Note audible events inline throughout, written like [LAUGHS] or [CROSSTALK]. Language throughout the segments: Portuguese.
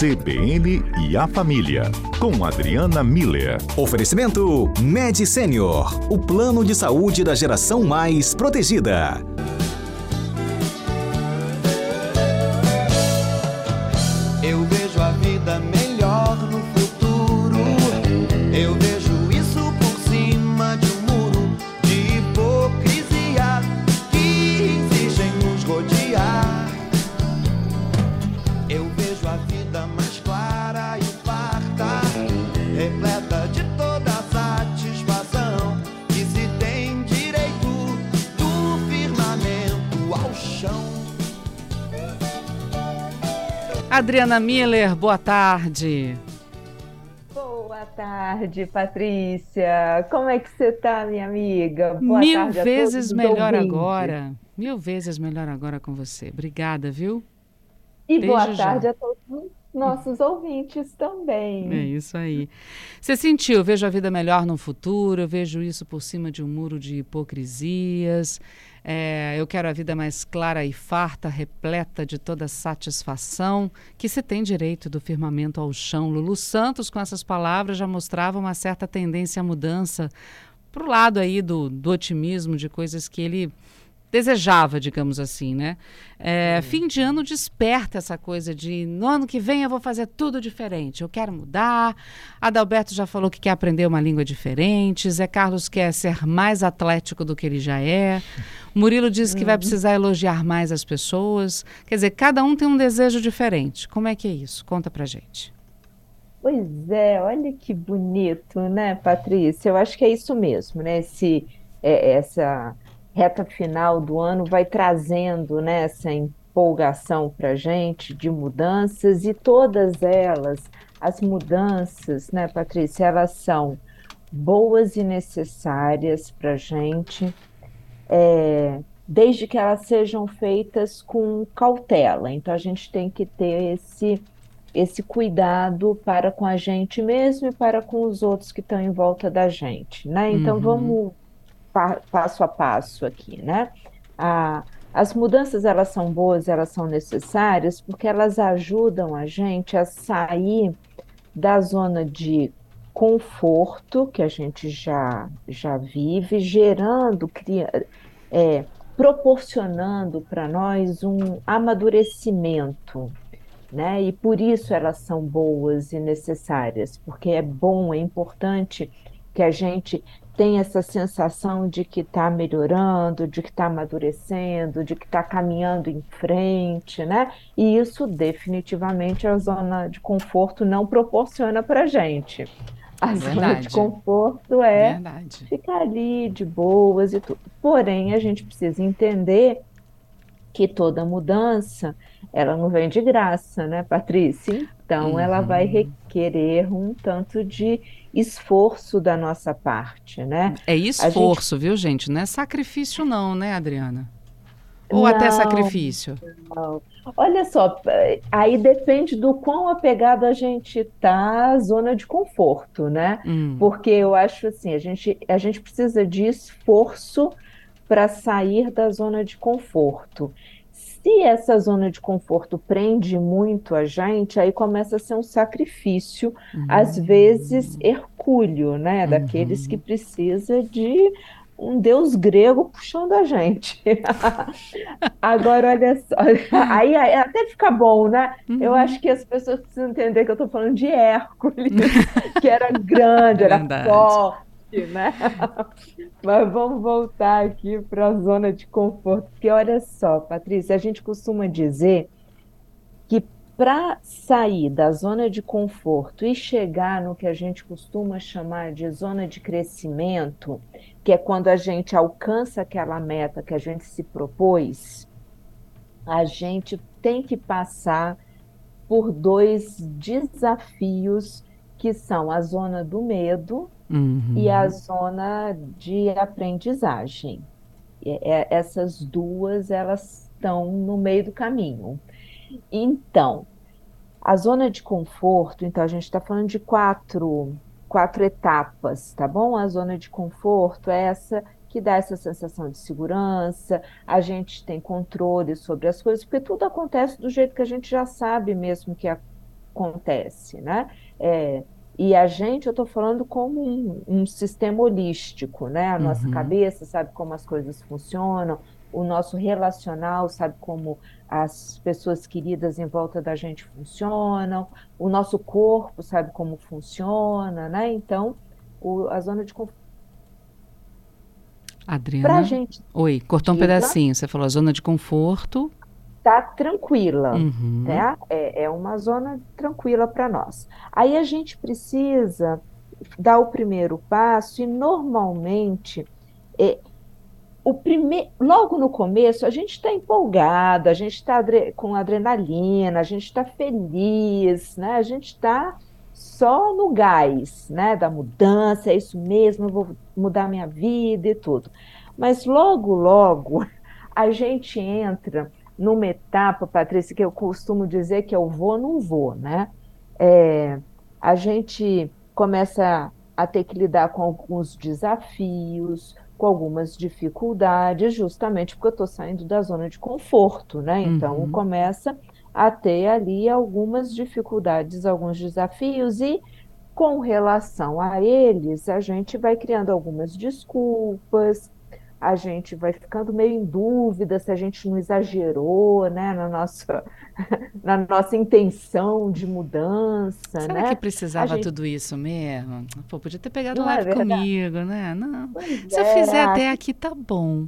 CBN e a Família, com Adriana Miller. Oferecimento Med Senior, o plano de saúde da geração mais protegida. Adriana Miller, boa tarde. Boa tarde, Patrícia. Como é que você tá, minha amiga? Boa Mil vezes melhor ouvintes. agora. Mil vezes melhor agora com você. Obrigada, viu? E Desde boa já. tarde a todos os nossos ouvintes também. É isso aí. Você sentiu, vejo a vida melhor no futuro, vejo isso por cima de um muro de hipocrisias. É, eu quero a vida mais clara e farta, repleta de toda satisfação, que se tem direito do firmamento ao chão. Lulu Santos, com essas palavras, já mostrava uma certa tendência à mudança para o lado aí do, do otimismo, de coisas que ele desejava, digamos assim, né? É, Fim de ano desperta essa coisa de no ano que vem eu vou fazer tudo diferente, eu quero mudar. Adalberto já falou que quer aprender uma língua diferente, Zé Carlos quer ser mais atlético do que ele já é. Murilo disse que vai precisar elogiar mais as pessoas. Quer dizer, cada um tem um desejo diferente. Como é que é isso? Conta pra gente. Pois é, olha que bonito, né, Patrícia? Eu acho que é isso mesmo, né? Esse, é, essa reta final do ano vai trazendo, né, essa empolgação para a gente de mudanças e todas elas, as mudanças, né, Patrícia, elas são boas e necessárias para a gente, é, desde que elas sejam feitas com cautela. Então a gente tem que ter esse esse cuidado para com a gente mesmo e para com os outros que estão em volta da gente, né? Então Uhum. vamos pa- passo a passo aqui, né? A- as mudanças elas são boas, elas são necessárias porque elas ajudam a gente a sair da zona de conforto que a gente já já vive, gerando, cria, é, proporcionando para nós um amadurecimento, né? E por isso elas são boas e necessárias, porque é bom, é importante que a gente tenha essa sensação de que está melhorando, de que está amadurecendo, de que está caminhando em frente, né? E isso definitivamente a zona de conforto não proporciona para a gente. A zona Verdade. de conforto é Verdade. ficar ali de boas e tudo. Porém, a gente precisa entender que toda mudança, ela não vem de graça, né, Patrícia? Então, ela vai requerer um tanto de esforço da nossa parte, né? É esforço, viu, gente? Não é sacrifício, não, né, Adriana? Ou até Não. sacrifício? Olha só, aí depende do quão apegado a gente tá à zona de conforto, né? Hum. Porque eu acho assim, a gente, a gente precisa de esforço para sair da zona de conforto. Se essa zona de conforto prende muito a gente, aí começa a ser um sacrifício, às vezes hercúleo, né? Daqueles que precisa de um deus grego puxando a gente. [LAUGHS] Agora, olha só, [LAUGHS] aí, aí até fica bom, né? Eu acho que as pessoas precisam entender que eu estou falando de Hércules, [LAUGHS] que era grande, era forte, né? [LAUGHS] Mas vamos voltar aqui para a zona de conforto, porque olha só, Patrícia, a gente costuma dizer que para sair da zona de conforto e chegar no que a gente costuma chamar de zona de crescimento, que é quando a gente alcança aquela meta que a gente se propôs, a gente tem que passar por dois desafios que são a zona do medo Uhum. e a zona de aprendizagem. E- é- Essas duas, elas estão no meio do caminho. Então, a zona de conforto, então a gente está falando de quatro, quatro etapas, tá bom? A zona de conforto é essa que dá essa sensação de segurança, a gente tem controle sobre as coisas, porque tudo acontece do jeito que a gente já sabe mesmo que, a- acontece, né? É, e a gente, eu estou falando como um, um, sistema holístico, né? A nossa uhum. cabeça sabe como as coisas funcionam, o nosso relacional sabe como as pessoas queridas em volta da gente funcionam, o nosso corpo sabe como funciona, né? Então, o, a zona de conforto. Adriana. Pra gente. Oi, cortou um pedacinho. Você falou a zona de conforto. Tá tranquila, uhum. né? É, é uma zona tranquila para nós. Aí a gente precisa dar o primeiro passo e normalmente é, o primeiro, logo no começo, a gente está empolgado, a gente está adre com adrenalina, a gente está feliz, né? A gente está só no gás, né? Da mudança, é isso mesmo, eu vou mudar minha vida e tudo. Mas logo, logo, [LAUGHS] a gente entra numa etapa, Patrícia, que eu costumo dizer que eu vou, não vou, né? É, a gente começa a ter que lidar com alguns desafios, com algumas dificuldades, justamente porque eu estou saindo da zona de conforto, né? Então uhum. começa a ter ali algumas dificuldades, alguns desafios, e com relação a eles, a gente vai criando algumas desculpas, a gente vai ficando meio em dúvida se a gente não exagerou né, na, nossa, [LAUGHS] na nossa intenção de mudança. Será né? que precisava gente... tudo isso mesmo? Pô, podia ter pegado lá é comigo, né? Não. Pois se é, eu fizer até aqui, tá bom.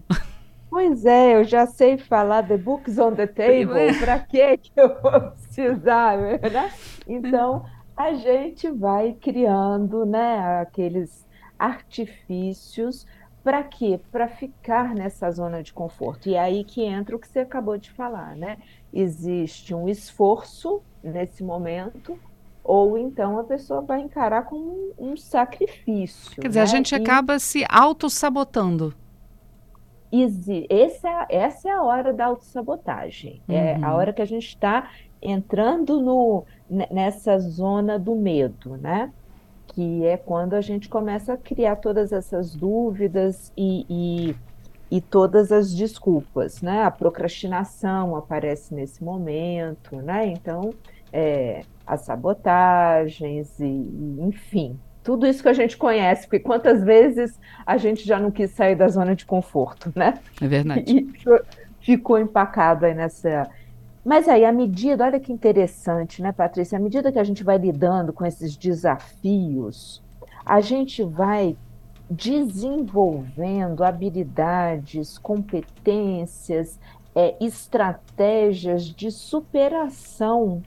Pois é, eu já sei falar the books on the table, para que que eu vou precisar, [LAUGHS] né? Então, a gente vai criando, né, aqueles artifícios para quê? Para ficar nessa zona de conforto. E é aí que entra o que você acabou de falar, né? Existe um esforço nesse momento, ou então a pessoa vai encarar como um, um sacrifício. Quer dizer, né? a gente e... acaba se auto-sabotando. Esse é, essa é a hora da autossabotagem. Uhum. É a uhum. hora que a gente está entrando no, nessa zona do medo, né? Que é quando a gente começa a criar todas essas dúvidas e, e, e, todas as desculpas, né? A procrastinação aparece nesse momento, né? Então, é, as sabotagens e, e, enfim, tudo isso que a gente conhece, porque quantas vezes a gente já não quis sair da zona de conforto, né? É verdade. [LAUGHS] E ficou empacado aí nessa mas aí, à medida, olha que interessante, né, Patrícia? À medida que a gente vai lidando com esses desafios, a gente vai desenvolvendo habilidades, competências, é, estratégias de superação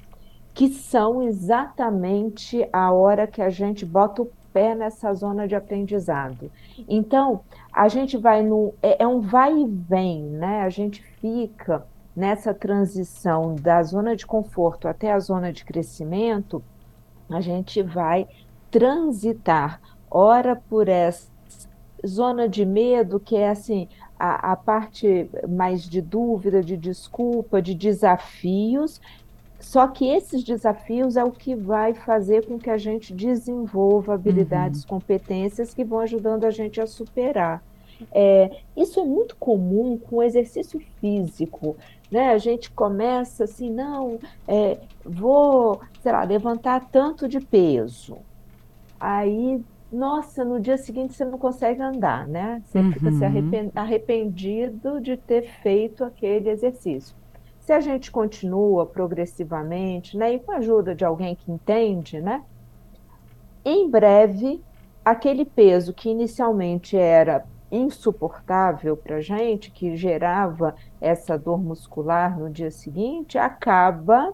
que são exatamente a hora que a gente bota o pé nessa zona de aprendizado. Então, a gente vai no. É, é um vai e vem, né? A gente fica nessa transição da zona de conforto até a zona de crescimento, a gente vai transitar, ora por essa zona de medo, que é assim, a, a parte mais de dúvida, de desculpa, de desafios, só que esses desafios é o que vai fazer com que a gente desenvolva habilidades, uhum. competências que vão ajudando a gente a superar. É, isso é muito comum com o exercício físico. Né? A gente começa assim, não, é, vou, sei lá, levantar tanto de peso. Aí, nossa, no dia seguinte você não consegue andar, né? Você uhum. fica se uhum. arrependido de ter feito aquele exercício. Se a gente continua progressivamente, né, e com a ajuda de alguém que entende, né, em breve, aquele peso que inicialmente era insuportável para a gente, que gerava essa dor muscular no dia seguinte, acaba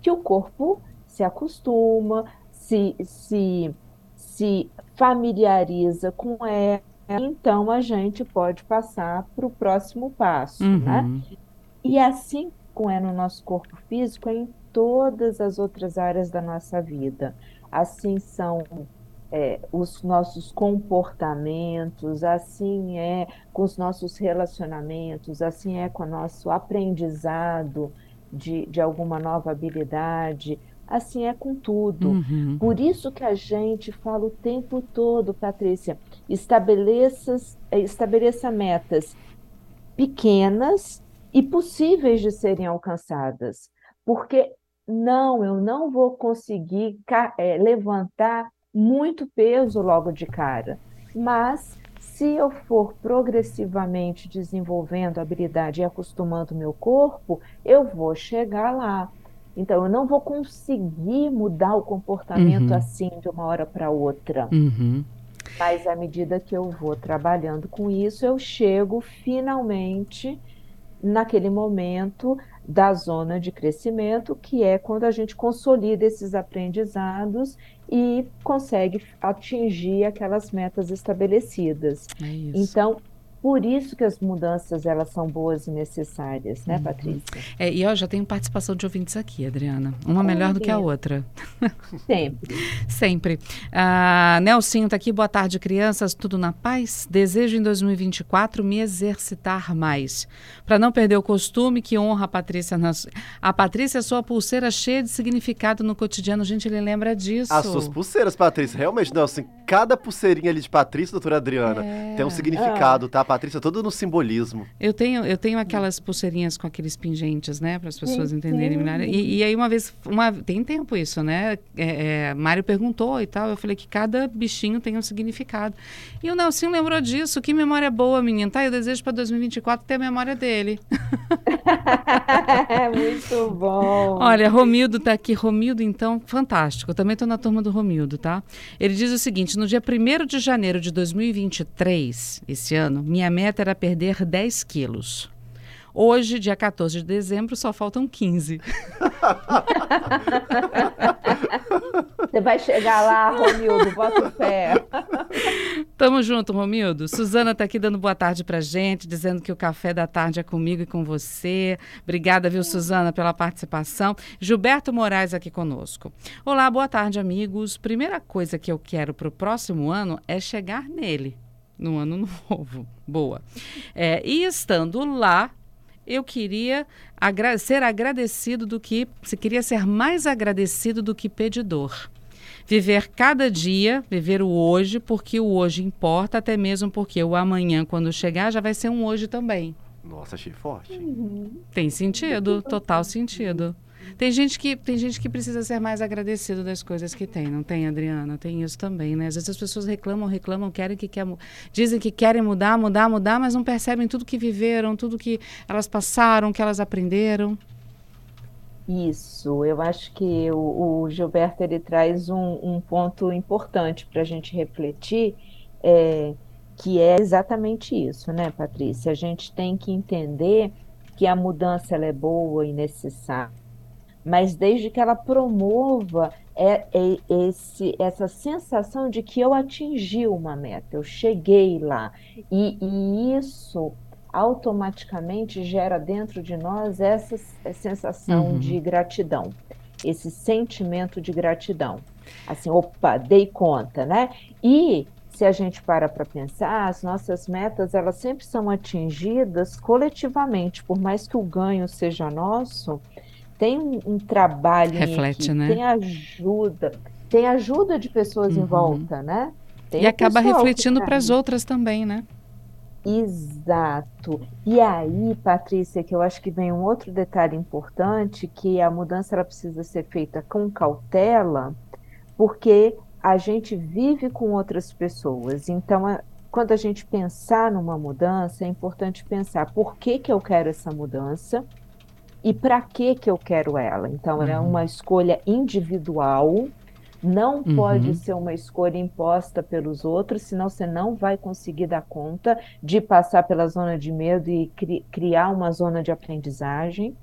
que o corpo se acostuma, se, se, se familiariza com ela, então a gente pode passar para o próximo passo, uhum. né? E assim como é no nosso corpo físico, é em todas as outras áreas da nossa vida. Assim são é, os nossos comportamentos, assim é com os nossos relacionamentos, assim é com o nosso aprendizado de, de alguma nova habilidade, assim é com tudo. Uhum. Por isso que a gente fala o tempo todo, Patrícia, estabeleça, estabeleça metas pequenas e possíveis de serem alcançadas, porque não, eu não vou conseguir é, levantar muito peso logo de cara, mas se eu for progressivamente desenvolvendo habilidade e acostumando o meu corpo, eu vou chegar lá. Então, eu não vou conseguir mudar o comportamento uhum. assim de uma hora para outra. Uhum. Mas à medida que eu vou trabalhando com isso, eu chego finalmente naquele momento da zona de crescimento, que é quando a gente consolida esses aprendizados e consegue atingir aquelas metas estabelecidas. É então, por isso que as mudanças elas são boas e necessárias, né, uhum. Patrícia? É, e eu já tenho participação de ouvintes aqui, Adriana. Uma melhor do que a outra. Sempre. [LAUGHS] Sempre. Ah, Nelsinho está aqui. Boa tarde, crianças. Tudo na paz? Desejo em 2024 me exercitar mais. Para não perder o costume que honra a Patrícia. Nas... A Patrícia é sua pulseira cheia de significado no cotidiano. Gente, ele lembra disso. As suas pulseiras, Patrícia. Realmente, Nelson, cada pulseirinha ali de Patrícia, doutora Adriana, é... tem um significado, ah. tá? Patrícia, todo no simbolismo. Eu tenho, eu tenho aquelas pulseirinhas com aqueles pingentes, né? Para as pessoas sim, entenderem melhor. E, e, aí, uma vez, uma, tem tempo isso, né? É, é, Mário perguntou e tal. Eu falei que cada bichinho tem um significado. E o Nelson lembrou disso. Que memória boa, menina. Tá, eu desejo para 2024 ter a memória dele. [LAUGHS] Muito bom. Olha, Romildo tá aqui. Romildo, então, fantástico. Eu também tô na turma do Romildo, tá? Ele diz o seguinte: no dia 1 de janeiro de 2023, esse ano, minha minha meta era perder 10 quilos. Hoje, dia 14 de dezembro, só faltam 15. [LAUGHS] Você vai chegar lá, Romildo, bota fé. Tamo junto, Romildo. Suzana tá aqui dando boa tarde pra gente, dizendo que o café da tarde é comigo e com você. Obrigada, viu, Suzana, pela participação. Gilberto Moraes aqui conosco. Olá, boa tarde, amigos. Primeira coisa que eu quero pro próximo ano é chegar nele no ano [LAUGHS] novo. Boa. É, e estando lá, eu queria agra ser agradecido do que. Se queria ser mais agradecido do que pedidor. Viver cada dia, viver o hoje, porque o hoje importa, até mesmo porque o amanhã, quando chegar, já vai ser um hoje também. Nossa, achei forte. Tem sentido, total sentido. Tem gente que tem gente que precisa ser mais agradecido das coisas que tem, não tem, Adriana? Tem isso também, né? Às vezes as pessoas reclamam, reclamam, querem que quer, dizem que querem mudar, mudar, mudar, mas não percebem tudo que viveram, tudo que elas passaram, que elas aprenderam. Isso, eu acho que o, o Gilberto ele traz um, um ponto importante para a gente refletir, é, que é exatamente isso, né, Patrícia? A gente tem que entender que a mudança ela é boa e necessária mas desde que ela promova é, é esse, essa sensação de que eu atingi uma meta, eu cheguei lá. E, e isso automaticamente gera dentro de nós essa sensação uhum. de gratidão, esse sentimento de gratidão. Assim, opa, dei conta, né? E se a gente para para pensar, as nossas metas elas sempre são atingidas coletivamente, por mais que o ganho seja nosso, tem um, um trabalho reflete, né? Tem ajuda, tem ajuda de pessoas uhum. em volta, né? Tem e acaba refletindo para as outras também, né? Exato. E aí, Patrícia, que eu acho que vem um outro detalhe importante, que a mudança ela precisa ser feita com cautela, porque a gente vive com outras pessoas. Então, a, quando a gente pensar numa mudança, é importante pensar por que, que eu quero essa mudança, e para que que eu quero ela. Então é uhum. é uma escolha individual, não uhum. pode ser uma escolha imposta pelos outros, senão você não vai conseguir dar conta de passar pela zona de medo e cri criar uma zona de aprendizagem.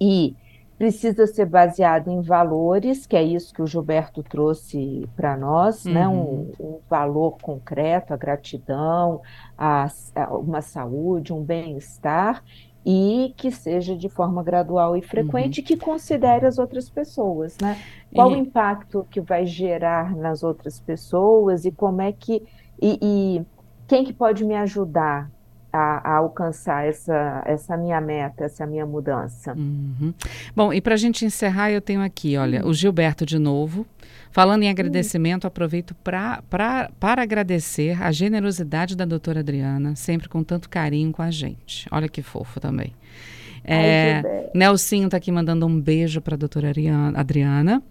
E precisa ser baseado em valores, que é isso que o Gilberto trouxe para nós, uhum. né? Um, um, valor concreto, a gratidão, a, a uma saúde, um bem-estar, e que seja de forma gradual e frequente, uhum. que considere as outras pessoas, né? Qual e... o impacto que vai gerar nas outras pessoas e como é que e, e quem que pode me ajudar a, a, alcançar essa, essa minha meta, essa minha mudança. Uhum. Bom, e para a gente encerrar, eu tenho aqui, olha, uhum. o Gilberto de novo. Falando em agradecimento, aproveito pra, pra, para agradecer a generosidade da doutora Adriana, sempre com tanto carinho com a gente. Olha que fofo também. É, Nelsinho está aqui mandando um beijo para a doutora Adriana.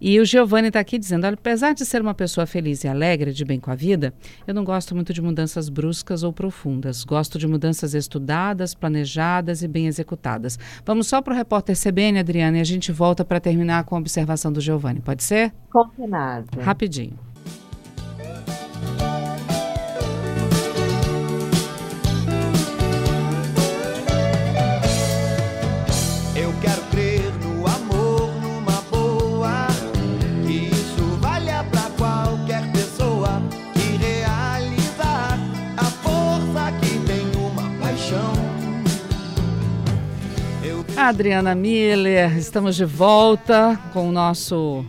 E o Giovanni está aqui dizendo: apesar de ser uma pessoa feliz e alegre, de bem com a vida, eu não gosto muito de mudanças bruscas ou profundas. Gosto de mudanças estudadas, planejadas e bem executadas. Vamos só para o repórter CBN, Adriana, e a gente volta para terminar com a observação do Giovanni. Pode ser? Combinado. Rapidinho. Adriana Miller, estamos de volta com o nosso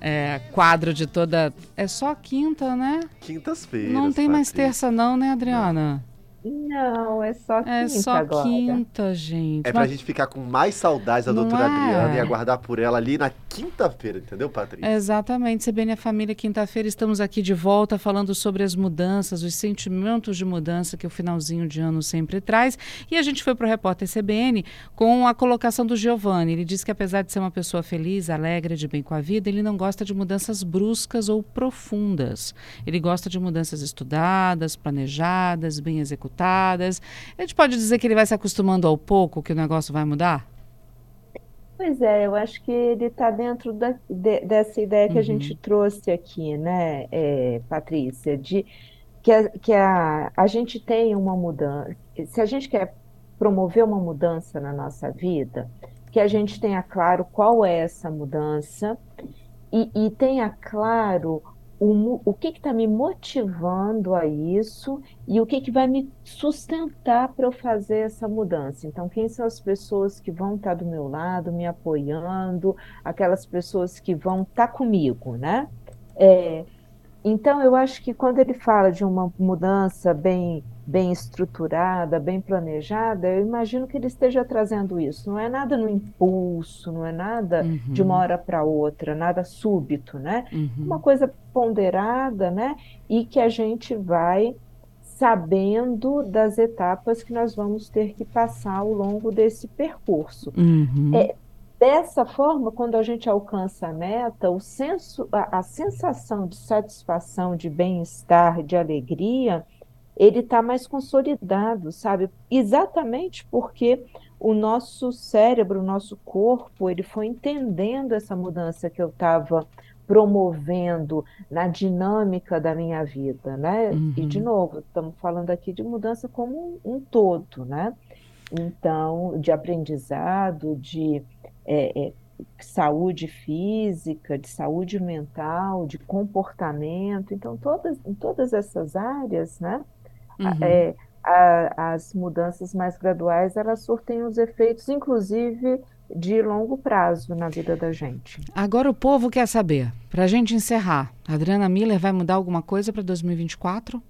é, quadro de toda. É só quinta, né? Quintas-feiras. Não tem mais terça, não, né, Adriana? Não, é só quinta É só agora. quinta, gente. É pra gente ficar com mais saudades da Não doutora é? Adriana e aguardar por ela ali na quinta-feira, entendeu, Patrícia? Exatamente. CBN a Família, quinta-feira, estamos aqui de volta falando sobre as mudanças, os sentimentos de mudança que o finalzinho de ano sempre traz. E a gente foi pro repórter CBN com a colocação do Giovanni. Ele disse que apesar de ser uma pessoa feliz, alegre, de bem com a vida, ele não gosta de mudanças bruscas ou profundas. Ele gosta de mudanças estudadas, planejadas, bem executadas A gente pode dizer que ele vai se acostumando ao pouco, que o negócio vai mudar? Pois é, eu acho que ele está dentro da, de, dessa ideia que uhum. a gente trouxe aqui, né, é, Patrícia, de que, a, que a, a gente tem uma mudança. Se a gente quer promover uma mudança na nossa vida, que a gente tenha claro qual é essa mudança e, e tenha claro o, o que está me motivando a isso e o que, que vai me sustentar para eu fazer essa mudança. Então, quem são as pessoas que vão estar tá do meu lado, me apoiando, aquelas pessoas que vão estar tá comigo, né? É, então, eu acho que quando ele fala de uma mudança bem, bem estruturada, bem planejada, eu imagino que ele esteja trazendo isso. Não é nada no impulso, não é nada uhum. de uma hora para outra, nada súbito, né? Uhum. Uma coisa ponderada, né? E que a gente vai sabendo das etapas que nós vamos ter que passar ao longo desse percurso. Uhum. É, Dessa forma, quando a gente alcança a meta, o senso, a, a sensação de satisfação, de bem-estar, de alegria, ele está mais consolidado, sabe? Exatamente porque o nosso cérebro, o nosso corpo, ele foi entendendo essa mudança que eu estava promovendo na dinâmica da minha vida, né? Uhum. E de novo, estamos falando aqui de mudança como um, um todo, né? Então, de aprendizado, de é, é, saúde física, de saúde mental, de comportamento. Então, todas, em todas essas áreas, né, uhum. é, a, as mudanças mais graduais, elas surtem os efeitos, inclusive, de longo prazo na vida da gente. Agora o povo quer saber, para a gente encerrar, Adriana Miller vai mudar alguma coisa para 2024?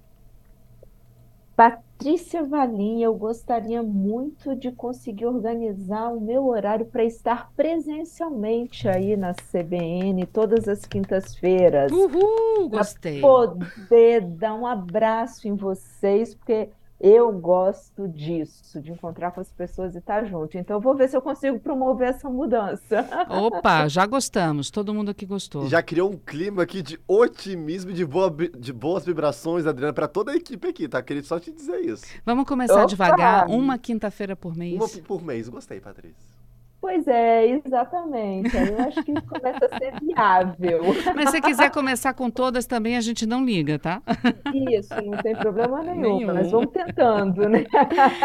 Patrícia Valim, eu gostaria muito de conseguir organizar o meu horário para estar presencialmente aí na CBN todas as quintas-feiras. Uhul, gostei. Poder dar um abraço em vocês, porque eu gosto disso, de encontrar com as pessoas e estar junto. Então, vou ver se eu consigo promover essa mudança. [LAUGHS] Opa, já gostamos. Todo mundo aqui gostou. Já criou um clima aqui de otimismo e de, boa, de boas vibrações, Adriana, para toda a equipe aqui, tá? Queria só te dizer isso. Vamos começar Opa! devagar, uma quinta-feira por mês. Uma por mês. Gostei, Patrícia. Pois é, exatamente. Eu acho que começa a ser viável. [LAUGHS] Mas se quiser começar com todas também, a gente não liga, tá? Isso, não tem problema nenhum. nenhum. Nós vamos tentando, né?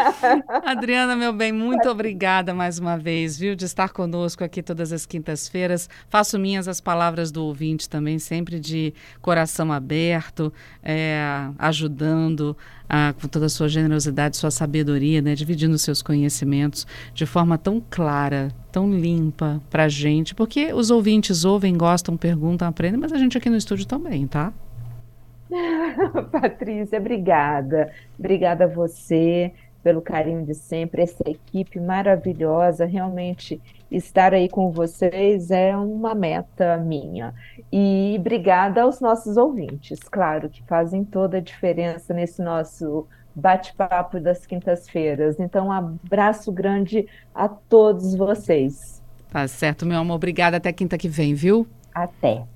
[LAUGHS] Adriana, meu bem, muito obrigada mais uma vez, viu, de estar conosco aqui todas as quintas-feiras. Faço minhas as palavras do ouvinte também, sempre de coração aberto, é, ajudando ah, com toda a sua generosidade, sua sabedoria, né, dividindo seus conhecimentos de forma tão clara, tão limpa para a gente, porque os ouvintes ouvem, gostam, perguntam, aprendem, mas a gente aqui no estúdio também, tá? [LAUGHS] Patrícia, obrigada. Obrigada a você pelo carinho de sempre, essa equipe maravilhosa, realmente estar aí com vocês é uma meta minha. E obrigada aos nossos ouvintes, claro, que fazem toda a diferença nesse nosso bate-papo das quintas-feiras. Então, um abraço grande a todos vocês. Tá certo, meu amor. Obrigada. Até quinta que vem, viu? Até.